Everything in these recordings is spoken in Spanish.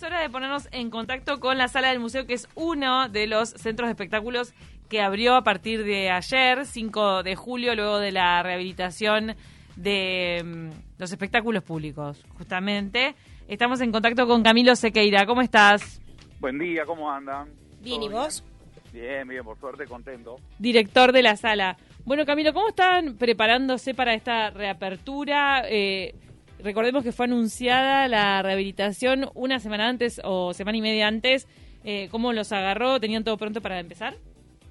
es hora de ponernos en contacto con la sala del museo, que es uno de los centros de espectáculos que abrió a partir de ayer, 5 de julio, luego de la rehabilitación de mm, los espectáculos públicos, justamente. Estamos en contacto con Camilo Sequeira. ¿Cómo estás? Buen día, ¿cómo andan? Bien, ¿y vos? Bien, bien, por suerte, contento. Director de la sala. Bueno, Camilo, ¿cómo están preparándose para esta reapertura? Eh, recordemos que fue anunciada la rehabilitación una semana antes o semana y media antes. Eh, ¿Cómo los agarró? ¿Tenían todo pronto para empezar?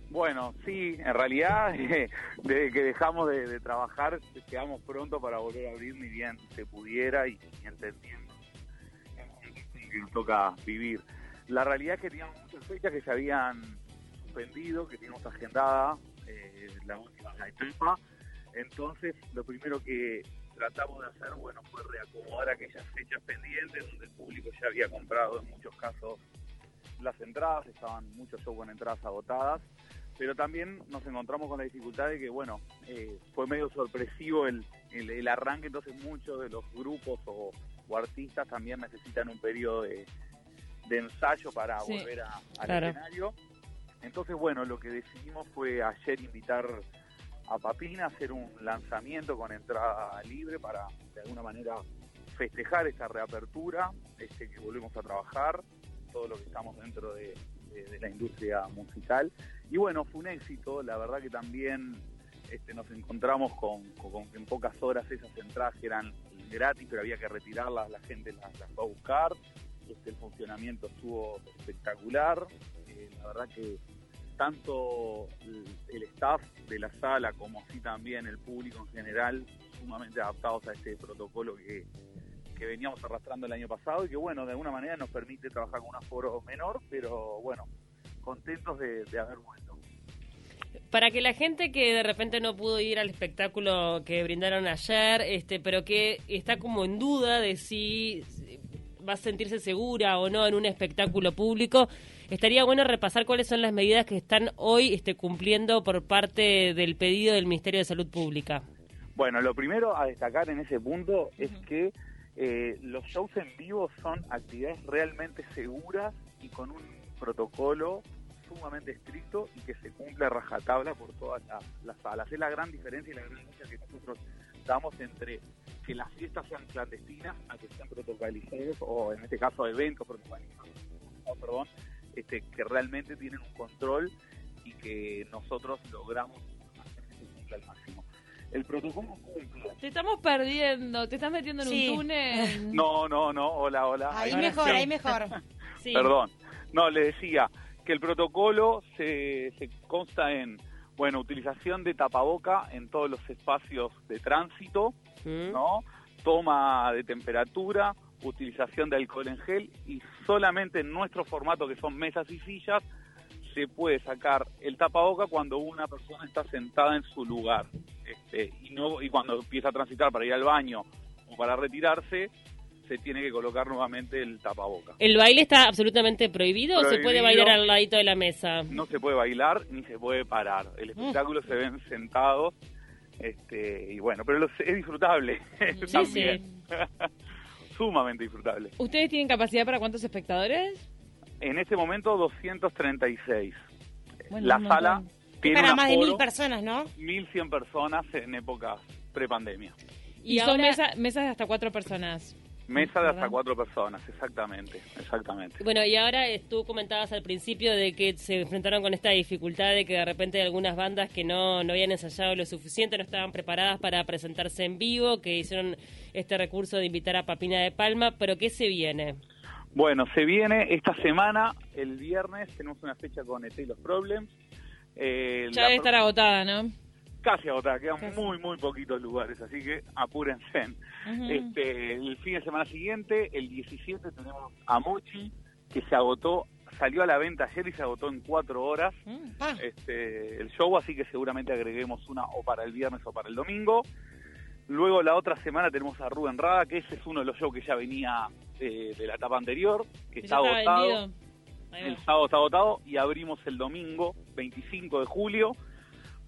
Bueno, sí, en realidad, desde que dejamos de, trabajar, quedamos pronto para volver a abrir, ni bien se pudiera y, entendiendo que nos toca vivir. La realidad es que teníamos muchas fechas que se habían suspendido, que teníamos agendada eh, la última etapa. Entonces, lo primero que tratamos de hacer, bueno, fue reacomodar aquellas fechas pendientes donde el público ya había comprado en muchos casos las entradas, estaban muchos shows con entradas agotadas, pero también nos encontramos con la dificultad de que, bueno, eh, fue medio sorpresivo el, el, arranque, entonces muchos de los grupos o, artistas también necesitan un periodo de, ensayo para volver a, al escenario. Entonces, bueno, lo que decidimos fue ayer invitar a Papina hacer un lanzamiento con entrada libre para, de alguna manera, festejar esta reapertura, este, que volvemos a trabajar, todo lo que estamos dentro de, la industria musical. Y bueno, fue un éxito, la verdad que también este, nos encontramos con, que en pocas horas esas entradas eran gratis, pero había que retirarlas, la gente las, las va a buscar. Este, el funcionamiento estuvo espectacular. Eh, la verdad que tanto el staff de la sala como así también el público en general sumamente adaptados a este protocolo que, que veníamos arrastrando el año pasado y que bueno, de alguna manera nos permite trabajar con un aforo menor, pero bueno, contentos de, haber vuelto. Para que la gente que de repente no pudo ir al espectáculo que brindaron ayer, este, pero que está como en duda de si va a sentirse segura o no en un espectáculo público, estaría bueno repasar cuáles son las medidas que están hoy este, cumpliendo por parte del pedido del Ministerio de Salud Pública. Bueno, lo primero a destacar en ese punto es que eh, los shows en vivo son actividades realmente seguras y con un protocolo sumamente estricto y que se cumple a rajatabla por todas las, salas. Es la gran diferencia y la gran diferencia que nosotros damos entre que las fiestas sean clandestinas a que sean protocolizadas o en este caso eventos protocolizados, perdón, este, que realmente tienen un control y que nosotros logramos hacer que se cumpla al máximo. El protocolo cumple. Te estamos perdiendo, te estás metiendo en un túnel. No, no, no, hola, hola. Ahí mejor, ahí mejor. Perdón. No, le decía que el protocolo se, se consta en, bueno, utilización de tapaboca en todos los espacios de tránsito, mm. ¿no? Toma de temperatura, utilización de alcohol en gel y solamente en nuestro formato que son mesas y sillas se puede sacar el tapaboca cuando una persona está sentada en su lugar este, y no y cuando empieza a transitar para ir al baño o para retirarse se tiene que colocar nuevamente el tapaboca. ¿El baile está absolutamente prohibido, o se puede bailar al ladito de la mesa? No se puede bailar ni se puede parar. El mm. espectáculo se ven sentados este, y bueno, pero es disfrutable sí, Sí. Sumamente disfrutable. ¿Ustedes tienen capacidad para cuántos espectadores? En este momento 236. la sala tiene para más de mil personas, ¿no? 1100 personas en épocas prepandemia. Y, y son mesas de hasta cuatro personas. Mesa de hasta cuatro personas, exactamente, exactamente. Bueno, y ahora tú comentabas al principio de que se enfrentaron con esta dificultad de que de repente hay algunas bandas que no, no habían ensayado lo suficiente, no estaban preparadas para presentarse en vivo, que hicieron este recurso de invitar a Papina de Palma, pero ¿qué se viene? Bueno, se viene esta semana, el viernes, tenemos una fecha con ET y los Problems. Eh, ya debe estar agotada, ¿no? Casi agotada, quedan muy, muy poquitos lugares, así que apúrense. este, el fin de semana siguiente, el 17, tenemos a Mochi, que se agotó, salió a la venta ayer y se agotó en cuatro horas. Mm, este, el show, así que seguramente agreguemos una o para el viernes o para el domingo. Luego la otra semana tenemos a Rubén Rada, que ese es uno de los shows que ya venía de, la etapa anterior, que está agotado. El sábado está agotado y abrimos el domingo 25 de julio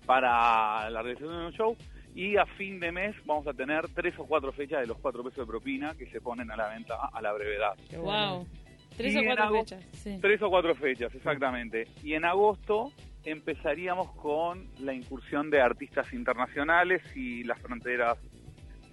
para la realización de un show y a fin de mes vamos a tener tres o cuatro fechas de los cuatro pesos de propina que se ponen a la venta a la brevedad. Wow. Tres Y o cuatro agosto- fechas. sí. Tres o cuatro fechas, exactamente. Y en agosto empezaríamos con la incursión de artistas internacionales si las fronteras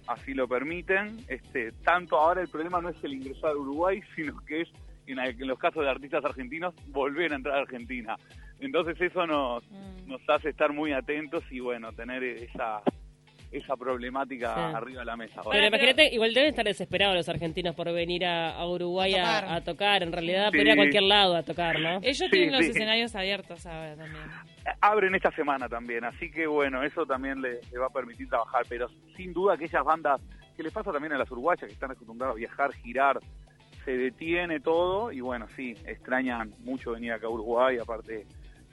así lo permiten. Este, tanto ahora el problema no es el ingresar a Uruguay, sino que es, en, en los casos de artistas argentinos, volver a entrar a Argentina. Entonces eso nos, Mm. nos hace estar muy atentos y bueno, tener esa, esa problemática Sí. arriba de la mesa. Pero imagínate, igual deben estar desesperados los argentinos por venir a, a Uruguay A tocar. a tocar. En realidad, Sí. por ir a cualquier lado a tocar, ¿no? Ellos Sí, tienen los escenarios abiertos ahora también. abren esta semana también, así que bueno, eso también le, le va a permitir trabajar, pero sin duda aquellas bandas que les pasa también a las uruguayas que están acostumbradas a viajar, girar, se detiene todo y bueno, sí, extrañan mucho venir acá a Uruguay, aparte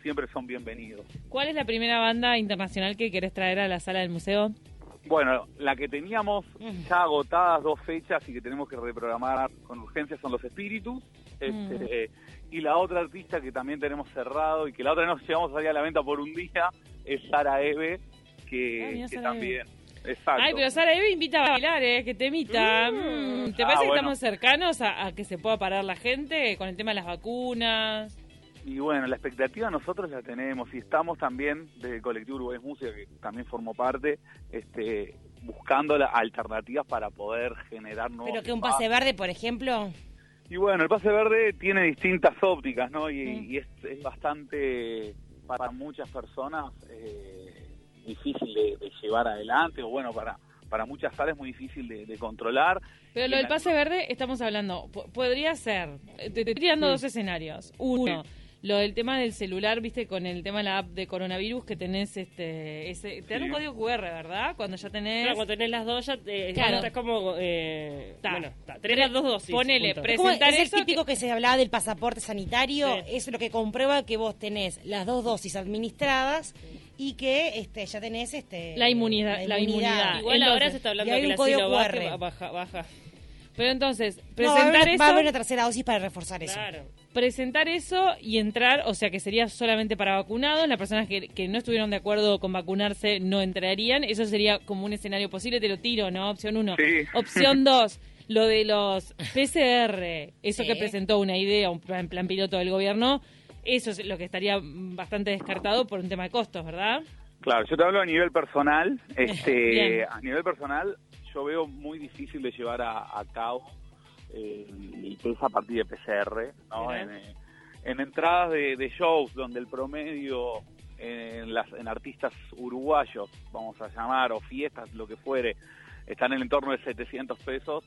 siempre son bienvenidos. ¿Cuál es la primera banda internacional que querés traer a la sala del museo? Bueno, la que teníamos ya agotadas dos fechas y que tenemos que reprogramar con urgencia son los Espíritus. Este, Y la otra artista que también tenemos cerrado y que la otra no llevamos a salir a la venta por un día es Sara Eve, que, Ah, que también. Exacto. Ay, pero Sara Eve invita a bailar, ¿eh? Que te imita. Mm, ¿Te Ah, parece que bueno. estamos cercanos a, a que se pueda parar la gente con el tema de las vacunas? Y bueno, la expectativa nosotros la tenemos y estamos también desde el colectivo Uruguay Música, que también formó parte, este, buscando las alternativas para poder generar nuevos Pero que un pase verde, por ejemplo. Y bueno, el pase verde tiene distintas ópticas, ¿no? Y, Mm. y es, es bastante, para muchas personas, eh, difícil de, de llevar adelante, o bueno, para, para muchas salas es muy difícil de, de controlar. Pero lo del la- pase verde, estamos hablando, po- podría ser, eh, te estoy dando dos escenarios. Uno, lo del tema del celular, viste, con el tema de la app de coronavirus que tenés, este, ese, te dan Sí. un código QR, ¿verdad? Cuando ya tenés... Claro, cuando tenés las dos ya eh, Claro. está como... Eh, Ta. bueno, ta, tenés las dos dosis. Ponele, punto. pre- ¿Cómo Presentar es el eso típico que... se hablaba del pasaporte sanitario, Sí. es lo que comprueba que vos tenés las dos dosis administradas y que este, ya tenés este, La inmunidad- la inmunidad. Igual Entonces, ahora se está hablando hay que un la código Sinovac QR. baja, baja. Pero entonces, No, va, a presentar haber, eso... va a haber una tercera dosis para reforzar eso. Presentar eso y entrar, o sea que sería solamente para vacunados, las personas que, que no estuvieron de acuerdo con vacunarse no entrarían, eso sería como un escenario posible, te lo tiro, ¿no? Opción uno. Sí. Opción dos, lo de los PCR, eso Sí. que presentó una idea, un plan, plan piloto del gobierno, eso es lo que estaría bastante descartado por un tema de costos, ¿verdad? Claro, yo te hablo a nivel personal. Bien. Este, a nivel personal, yo veo muy difícil de llevar a, a cabo eh, el test a partir de PCR, ¿no? En, eh, en entradas de, de shows donde el promedio en, las, en artistas uruguayos, vamos a llamar, o fiestas, lo que fuere, están en el entorno de 700 pesos,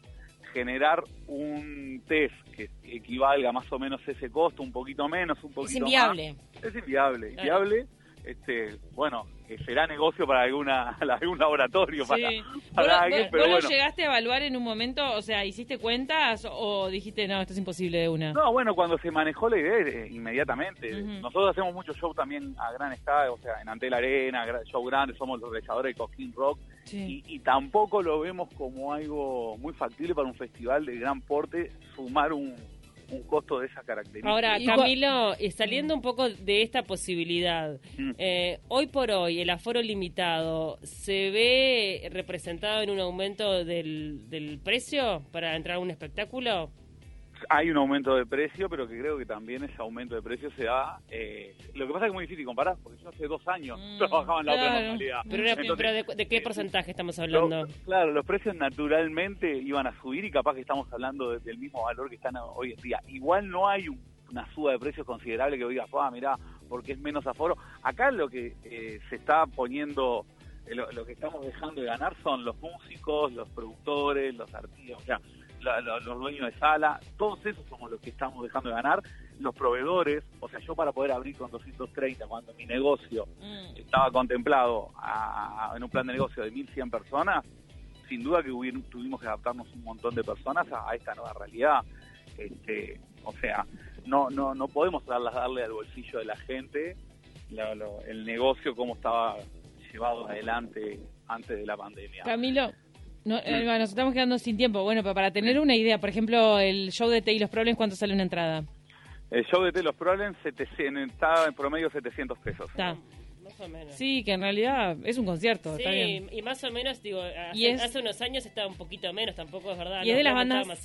generar un test que equivalga más o menos a ese costo, un poquito menos, un poquito Es más, inviable. es inviable, Claro. inviable. Este, bueno, que será negocio para alguna algún laboratorio, para, Sí. para ¿Vos, alguien, vos- pero vos lo llegaste a evaluar en un momento? O sea, ¿hiciste cuentas o dijiste, no, esto es imposible de una? No, bueno, cuando se manejó la idea, eh, inmediatamente. Nosotros hacemos mucho show también a gran escala, o sea, en Antel Arena, show grande, somos los realizadores de Cosquín Rock, Sí. y, y tampoco lo vemos como algo muy factible para un festival de gran porte sumar un, un costo de esa característica. Ahora, Camilo, saliendo un poco de esta posibilidad, Mm. eh, hoy por hoy el aforo limitado, ¿se ve representado en un aumento del, del precio para entrar a un espectáculo? Hay un aumento de precio, pero que creo que también ese aumento de precio se da. eh, lo que pasa es que es muy difícil comparar, porque yo hace dos años Mm, trabajaba en la otra claro. modalidad. Pero, Entonces, pero de, de qué eh, porcentaje estamos lo- hablando? claro, los precios naturalmente iban a subir y capaz que estamos hablando de- del mismo valor que están hoy en día. Igual no hay un- una suba de precios considerable que digas, ah, mirá, porque es menos aforo. Acá lo que eh, se está poniendo, eh, lo, lo que estamos dejando de ganar son los músicos, los productores, los artistas, o sea, la- la- los dueños de sala, todos esos somos los que estamos dejando de ganar. Los proveedores, o sea, yo para poder abrir con 230 cuando mi negocio Mm. estaba contemplado a- a- en un plan de negocio de 1.100 personas, sin duda que hubiera- tuvimos que adaptarnos un montón de personas a, a esta nueva realidad. Este, o sea, no no no podemos darle, darle al bolsillo de la gente la- lo- el negocio como estaba llevado adelante antes de la pandemia. Camilo, no, eh, bueno, nos estamos quedando sin tiempo. Bueno, pero para tener una idea, por ejemplo, el show de Tay los Problems, ¿cuánto sale una entrada? El show de Telos Problems 700 está en promedio 700 pesos. Está. Más o menos. Sí, que en realidad es un concierto, Sí, está bien. y más o menos, digo, hace, Y es- hace unos años estaba un poquito menos, tampoco es verdad. Y es no- de las bandas, es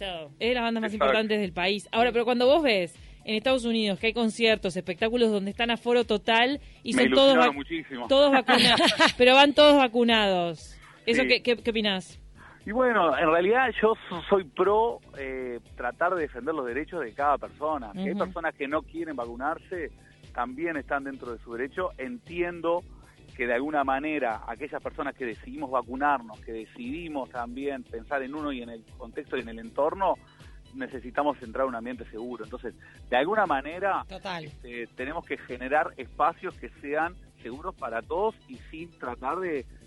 de las bandas más Exacto. importantes del país. Ahora, pero cuando vos ves en Estados Unidos que hay conciertos, espectáculos donde están a foro total y Me son todos, vac- muchísimo. todos vacunados, pero van todos vacunados. ¿Eso Sí. qué, qué, qué opinás? Y bueno, en realidad yo so- soy pro eh, tratar de defender los derechos de cada persona. Hay personas que no quieren vacunarse, también están dentro de su derecho. Entiendo que de alguna manera aquellas personas que decidimos vacunarnos, que decidimos también pensar en uno y en el contexto y en el entorno, necesitamos entrar a un ambiente seguro. Entonces, de alguna manera, Total. eh, tenemos que generar espacios que sean seguros para todos y sin tratar de, Mm.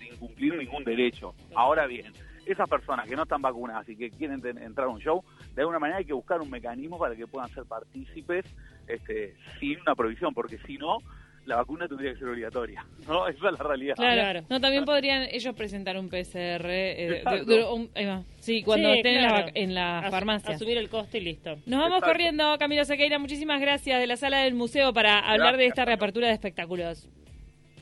de- incumplir ningún derecho. Ahora bien, esas personas que no están vacunadas y que quieren entrar a un show, de alguna manera hay que buscar un mecanismo para que puedan ser partícipes este, sin una prohibición, porque si no, la vacuna tendría que ser obligatoria. ¿no? Esa es la realidad. Claro. Claro. No, también podrían ellos presentar un PCR. eh, de- Exacto. de- un- ahí va. sí, cuando Sí, estén en la en la farmacia. Asumir el coste y listo. Nos vamos Exacto. corriendo, Camilo Sequeira. Muchísimas gracias de la sala del museo para hablar de esta reapertura de espectáculos.